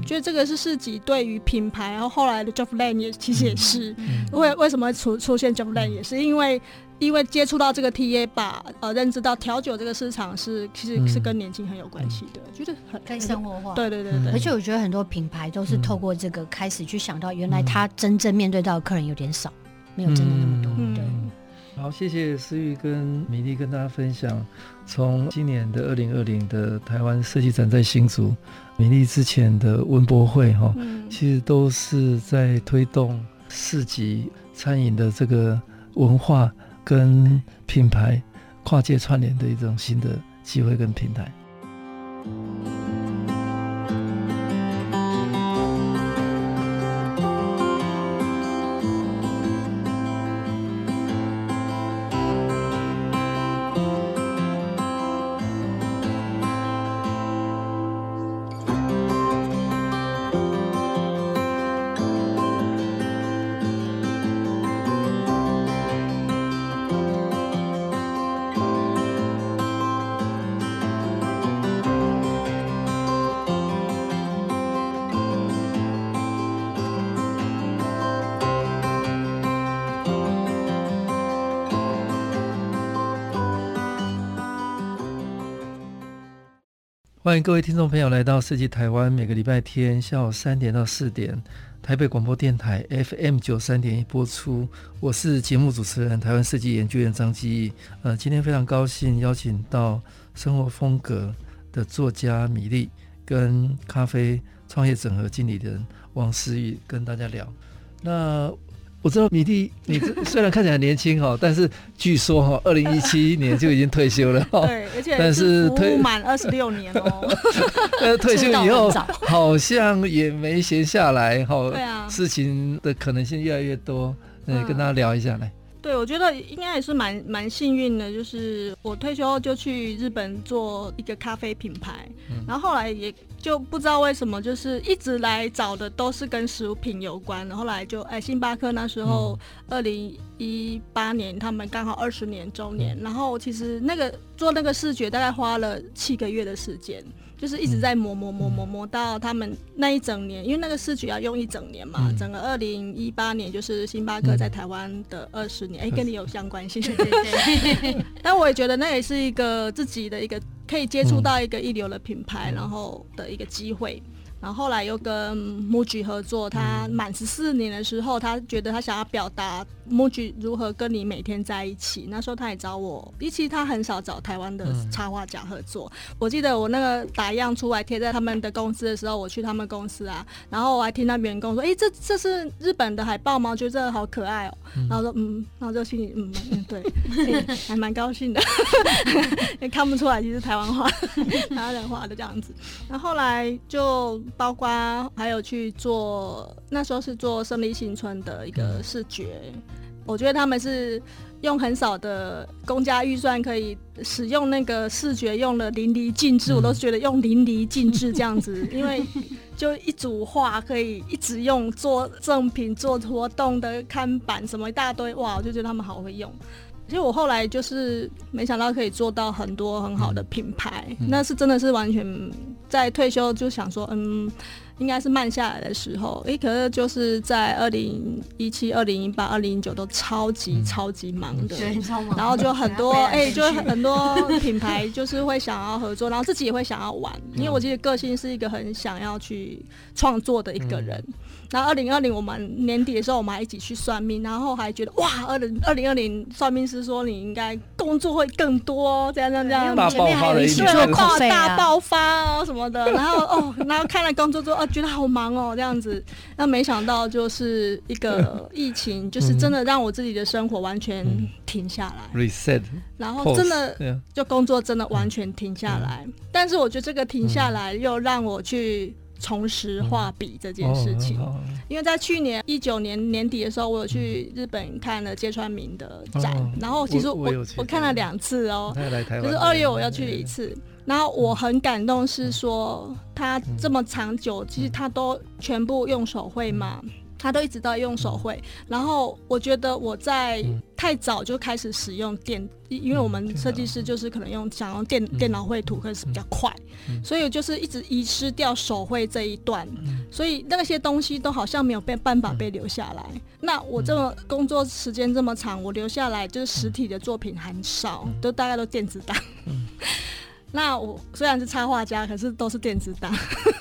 觉得这个是市集对于品牌，然后后来的 Jeff Lane 也其实也是，为为什么出出现 Jeff Lane 也是因为因为接触到这个 TA，把呃认知到调酒这个市场是其实是跟年轻很有关系的，觉得很更生活化。对对对对，而且我觉得很多品牌都是透过这个开始去想到，原来他。真正面对到的客人有点少，没有真的那么多。嗯、对，好，谢谢思玉跟米粒跟大家分享，从今年的二零二零的台湾设计展在新竹，米粒之前的文博会哈，嗯、其实都是在推动市集餐饮的这个文化跟品牌跨界串联的一种新的机会跟平台。欢迎各位听众朋友来到设计台湾，每个礼拜天下午三点到四点，台北广播电台 FM 九三点一播出。我是节目主持人，台湾设计研究员张基。呃，今天非常高兴邀请到生活风格的作家米粒，跟咖啡创业整合经理人王思玉跟大家聊。那我知道米蒂，你 虽然看起来很年轻哈，但是据说哈，二零一七年就已经退休了哈。对，而且但是退满二十六年哦。呃，退休以后好像也没闲下来哈。对啊。事情的可能性越来越多，嗯，跟大家聊一下来。对，我觉得应该也是蛮蛮幸运的，就是我退休后就去日本做一个咖啡品牌，嗯、然后后来也就不知道为什么，就是一直来找的都是跟食品有关的，后来就哎，星巴克那时候二零一八年他们刚好二十年周年，嗯、然后其实那个做那个视觉大概花了七个月的时间。就是一直在磨磨磨磨磨到他们那一整年，因为那个视觉要用一整年嘛。整个二零一八年就是星巴克在台湾的二十年，哎，跟你有相关性。对对对。但我也觉得那也是一个自己的一个可以接触到一个一流的品牌，然后的一个机会。然后后来又跟 MUJI 合作，他满十四年的时候，他觉得他想要表达 MUJI 如何跟你每天在一起。那时候他也找我，其实他很少找台湾的插画家合作。嗯、我记得我那个打样出来贴在他们的公司的时候，我去他们公司啊，然后我还听到员工说：“哎、欸，这这是日本的海报吗？我觉得这个好可爱哦、喔。嗯”然后说：“嗯。”然后就心里嗯嗯对，欸、还蛮高兴的，也 看不出来其实台湾话，台湾人画的这样子。然后后来就。包括还有去做，那时候是做胜利新村的一个视觉，我觉得他们是用很少的公家预算可以使用那个视觉，用的淋漓尽致，我都觉得用淋漓尽致这样子，因为就一组画可以一直用做赠品、做活动的看板什么一大堆，哇，我就觉得他们好会用。其实我后来就是没想到可以做到很多很好的品牌，嗯、那是真的是完全在退休就想说，嗯。应该是慢下来的时候，诶、欸，可是就是在二零一七、二零一八、二零一九都超级超级忙的，嗯、然后就很多哎、欸，就很多品牌就是会想要合作，然后自己也会想要玩，因为我其实个性是一个很想要去创作的一个人。嗯。然后二零二零我们年底的时候，我们还一起去算命，然后还觉得哇，二零二零二零算命师说你应该工作会更多，这样这样这样，前面还有一对爆大爆发哦什么的，然后哦，然后看了工作之后，哦觉得好忙哦这样子，那没想到就是一个 疫情，就是真的让我自己的生活完全停下来，reset，然后真的就工作真的完全停下来，但是我觉得这个停下来又让我去。重拾画笔这件事情，嗯哦、因为在去年一九年年底的时候，我有去日本看了芥川明的展，哦、然后其实我我，我看了两次哦，就是二月我要去一次，嗯、然后我很感动，是说他这么长久，其实他都全部用手绘嘛。嗯。他都一直在用手绘，然后我觉得我在太早就开始使用电，因为我们设计师就是可能用想用电电脑绘图，可是比较快，所以就是一直遗失掉手绘这一段，所以那些东西都好像没有被办法被留下来。那我这么工作时间这么长，我留下来就是实体的作品很少，都大概都电子档。那我虽然是插画家，可是都是电子档，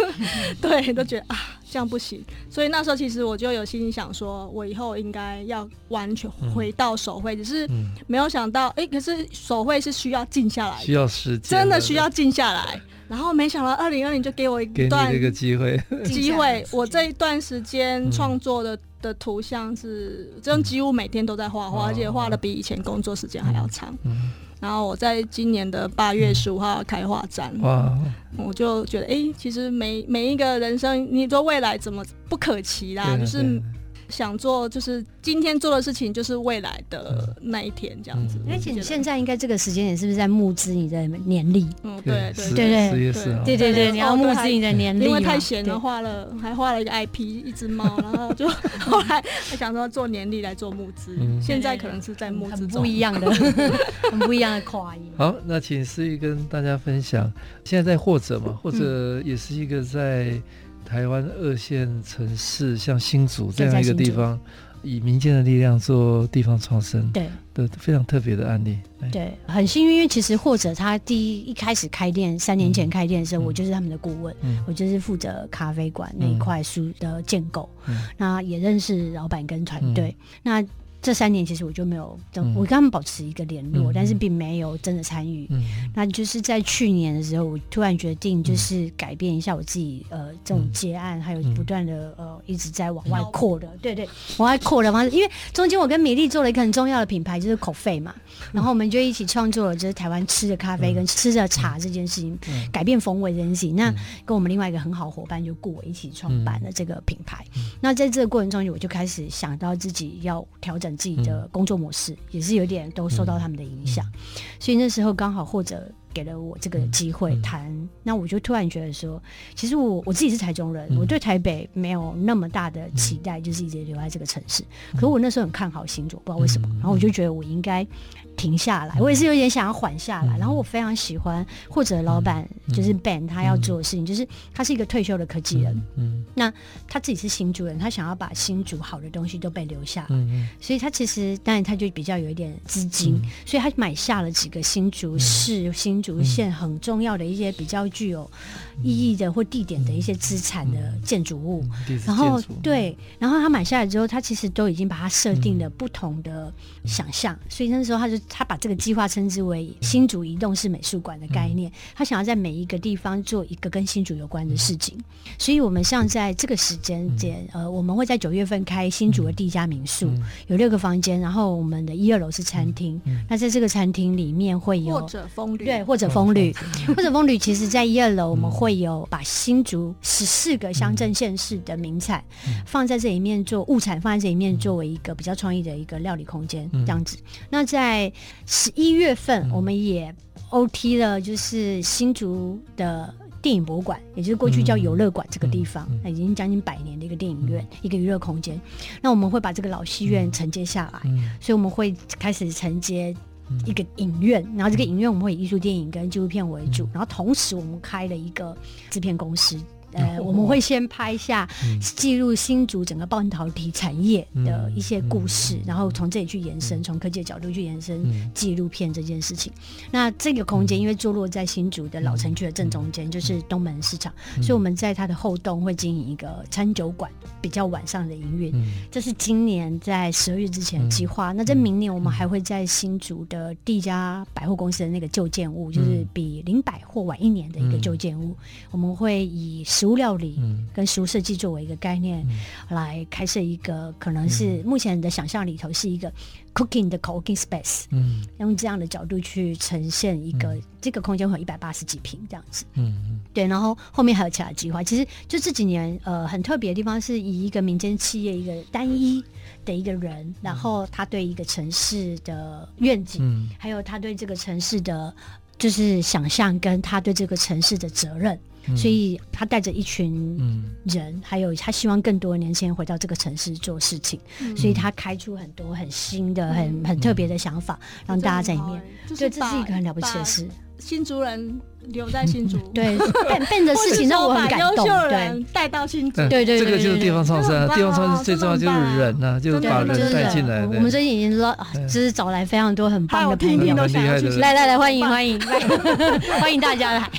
对，都觉得啊这样不行。所以那时候其实我就有心里想说，我以后应该要完全回到手绘，只是没有想到，哎、欸，可是手绘是需要静下来。的，需要时间，真的需要静下来。然后没想到二零二零就给我一段这个机会，机会。我这一段时间创作的的图像是，真几乎每天都在画画，而且画的比以前工作时间还要长。然后我在今年的八月十五号开画展，哇！我就觉得，哎，其实每每一个人生，你说未来怎么不可期啦？就是。想做就是今天做的事情，就是未来的那一天这样子。而且你现在应该这个时间点是不是在募资你的年历？嗯，对对对对对对对，你要募资你的年历。因为太闲了，画了还画了一个 IP，一只猫，然后就 后来还想说做年历来做募资。现在可能是在募资，不一样的，很不一样的跨越。好，那请思玉跟大家分享，现在在或者嘛，或者也是一个在。台湾二线城市，像新竹这样一个地方，以民间的力量做地方创生，对。的非常特别的案例。对，很幸运，因为其实或者他第一一开始开店，三年前开店的时候，嗯、我就是他们的顾问，嗯、我就是负责咖啡馆那一块书的建构，嗯、那也认识老板跟团队，嗯、那。这三年其实我就没有，我跟他们保持一个联络，嗯、但是并没有真的参与。嗯、那就是在去年的时候，我突然决定就是改变一下我自己，呃，这种接案还有不断的呃一直在往外扩的，对对，往外扩的方式。因为中间我跟米粒做了一个很重要的品牌，就是口费嘛，然后我们就一起创作了就是台湾吃的咖啡跟吃的茶这件事情，嗯、改变风味这件事情。那跟我们另外一个很好伙伴就顾伟一起创办了这个品牌。嗯、那在这个过程中，我就开始想到自己要调整。自己的工作模式也是有点都受到他们的影响，所以那时候刚好或者。给了我这个机会谈，那我就突然觉得说，其实我我自己是台中人，嗯、我对台北没有那么大的期待，嗯、就是一直留在这个城市。嗯、可是我那时候很看好新竹，不知道为什么，嗯、然后我就觉得我应该停下来，嗯、我也是有点想要缓下来。嗯、然后我非常喜欢或者老板就是 Ben，他要做的事情，就是他是一个退休的科技人，嗯，嗯。那他自己是新竹人，他想要把新竹好的东西都被留下。来，嗯、所以他其实当然他就比较有一点资金，嗯、所以他买下了几个新竹市新。竹县很重要的一些比较具有意义的或地点的一些资产的建筑物，然后对，然后他买下来之后，他其实都已经把它设定了不同的想象，所以那时候他就他把这个计划称之为新竹移动式美术馆的概念，他想要在每一个地方做一个跟新竹有关的事情，所以我们像在这个时间点，呃，我们会在九月份开新竹的第一家民宿，有六个房间，然后我们的一二楼是餐厅，那在这个餐厅里面会有或者风吕对。或者风旅，或者风旅，其实在一二楼，我们会有把新竹十四个乡镇县市的名产放在这里面做物产，放在这里面作为一个比较创意的一个料理空间，这样子。那在十一月份，我们也 OT 了，就是新竹的。电影博物馆，也就是过去叫游乐馆这个地方，那、嗯嗯、已经将近百年的一个电影院，嗯、一个娱乐空间。那我们会把这个老戏院承接下来，嗯、所以我们会开始承接一个影院，然后这个影院我们会以艺术电影跟纪录片为主，然后同时我们开了一个制片公司。呃，我们会先拍下记录新竹整个半导体产业的一些故事，然后从这里去延伸，从科技的角度去延伸纪录片这件事情。那这个空间因为坐落在新竹的老城区的正中间，就是东门市场，所以我们在它的后洞会经营一个餐酒馆，比较晚上的营运。这是今年在十二月之前的计划。那在明年我们还会在新竹的第一家百货公司的那个旧建物，就是比林百货晚一年的一个旧建物，我们会以。食物料理跟食物设计作为一个概念，来开设一个可能是目前的想象里头是一个 cooking 的 cooking space，嗯，用这样的角度去呈现一个这个空间会有一百八十几平这样子，嗯，对，然后后面还有其他计划。其实就这几年，呃，很特别的地方是以一个民间企业一个单一的一个人，然后他对一个城市的愿景，还有他对这个城市的就是想象，跟他对这个城市的责任。所以他带着一群人，还有他希望更多年轻人回到这个城市做事情，所以他开出很多很新的、很很特别的想法，让大家在里面。对，这是一个很了不起的事。新竹人留在新竹，对，变变的事情让 我很感动。对，带到新竹，对对，这个就是地方创生。地方创生最重要就是人呐，就是把人带进来。我们最近已经说，就是找来非常多很棒的朋友，很厉害的。来来来，欢迎欢迎 欢迎大家来，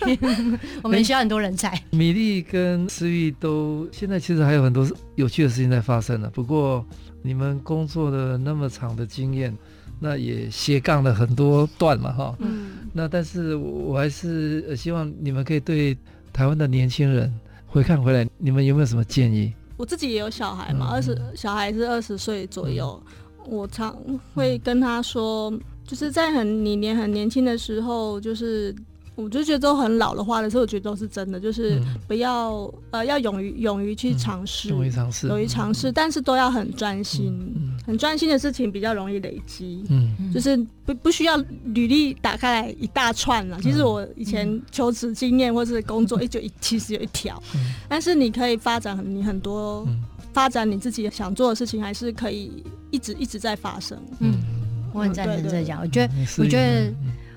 我们需要很多人才。米粒跟思玉都现在其实还有很多有趣的事情在发生呢。不过你们工作的那么长的经验。那也斜杠了很多段嘛，哈，嗯，那但是我还是希望你们可以对台湾的年轻人回看回来，你们有没有什么建议？我自己也有小孩嘛，二十、嗯、小孩是二十岁左右，嗯、我常会跟他说，就是在很你年很年轻的时候，就是。我就觉得都很老的话的时候，我觉得都是真的，就是不要、嗯、呃，要勇于勇于去尝试，勇于尝试，勇于尝试，但是都要很专心，嗯、很专心的事情比较容易累积。嗯，就是不不需要履历打开来一大串了。嗯、其实我以前求职经验或是工作，一就一其实有一条，嗯、但是你可以发展你很多，嗯、发展你自己想做的事情，还是可以一直一直在发生。嗯，我很赞成这讲，我觉得，我觉得。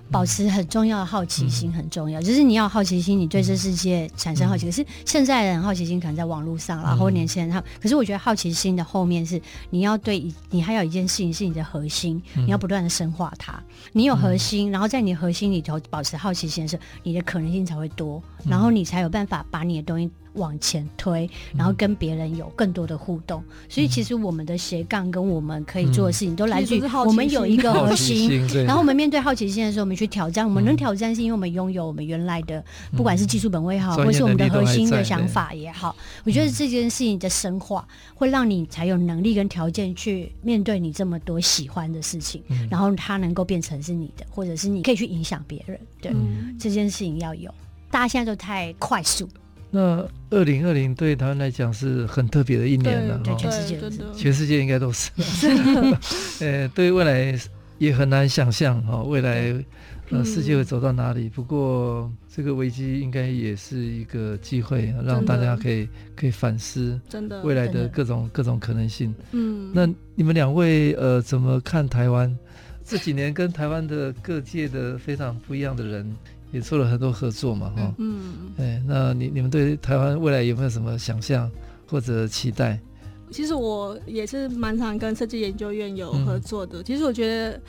保持很重要的好奇心很重要，就是你要好奇心，你对这世界产生好奇。可是现在人好奇心可能在网络上，然后年轻人他，可是我觉得好奇心的后面是你要对你还有一件事情是你的核心，你要不断的深化它。你有核心，然后在你核心里头保持好奇心的时候，你的可能性才会多，然后你才有办法把你的东西。往前推，然后跟别人有更多的互动，嗯、所以其实我们的斜杠跟我们可以做的事情都来自于我们有一个核心，然后我们面对好奇心的时候，我们去挑战。我们能挑战是因为我们拥有我们原来的，不管是技术本位也好，或是我们的核心的想法也好。我觉得这件事情的深化，会让你才有能力跟条件去面对你这么多喜欢的事情，然后它能够变成是你的，或者是你可以去影响别人。对，这件事情要有。大家现在都太快速。那二零二零对台湾来讲是很特别的一年了，全世界，全世界应该都是。呃，对未来也很难想象哈，未来呃世界会走到哪里？不过这个危机应该也是一个机会，让大家可以可以反思真的未来的各种各种可能性。嗯，那你们两位呃怎么看台湾这几年跟台湾的各界的非常不一样的人？也做了很多合作嘛，哈，嗯，哎，那你你们对台湾未来有没有什么想象或者期待？其实我也是蛮常跟设计研究院有合作的。嗯、其实我觉得。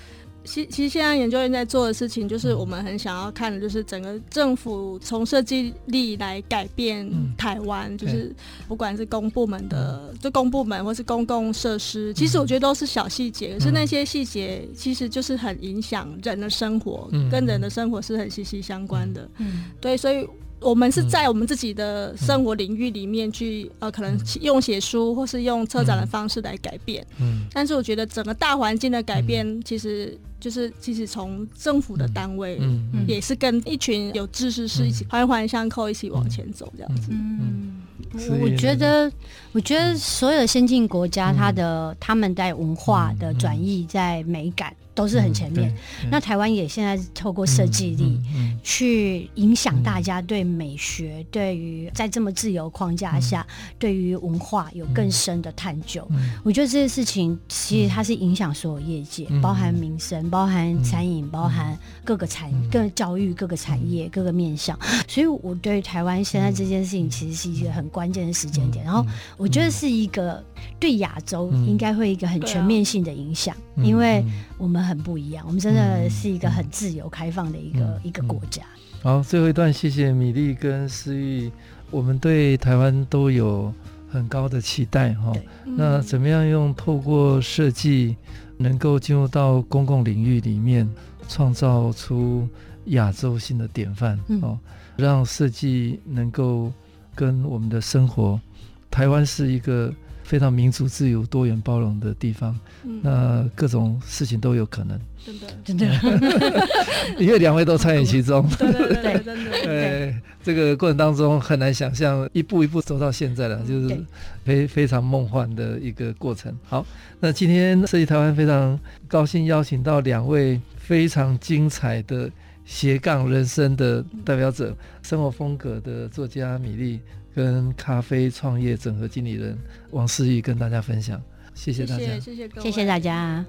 其其实现在研究院在做的事情，就是我们很想要看的，就是整个政府从设计力来改变台湾，嗯、就是不管是公部门的，就公部门或是公共设施，其实我觉得都是小细节，可是那些细节其实就是很影响人的生活，嗯、跟人的生活是很息息相关的。嗯，对，所以。我们是在我们自己的生活领域里面去，嗯、呃，可能用写书或是用策展的方式来改变。嗯，但是我觉得整个大环境的改变，其实就是其实从政府的单位，嗯。也是跟一群有志士是一起环环相扣，一起往前走这样子。嗯，我觉得，我觉得所有的先进国家，它的他们在文化的转移，在美感。都是很前面。那台湾也现在透过设计力去影响大家对美学，对于在这么自由框架下，对于文化有更深的探究。我觉得这件事情其实它是影响所有业界，包含民生、包含餐饮、包含各个产、各教育、各个产业、各个面向。所以我对台湾现在这件事情其实是一个很关键的时间点。然后我觉得是一个对亚洲应该会一个很全面性的影响，因为我们很不一样，我们真的是一个很自由开放的一个一个国家。好，最后一段，谢谢米粒跟思玉，我们对台湾都有很高的期待哈。那怎么样用透过设计能够进入到公共领域里面，创造出亚洲性的典范哦，让设计能够跟我们的生活，台湾是一个。非常民主、自由、多元、包容的地方，嗯、那各种事情都有可能。真的，真的，因为两位都参与其中。对 对对，真的。对，这个过程当中很难想象，一步一步走到现在了，就是非非常梦幻的一个过程。好，那今天设计台湾非常高兴邀请到两位非常精彩的斜杠人生的代表者，生活风格的作家米粒。跟咖啡创业整合经理人王思玉跟大家分享，谢谢大家，谢谢，谢谢各位，谢谢大家。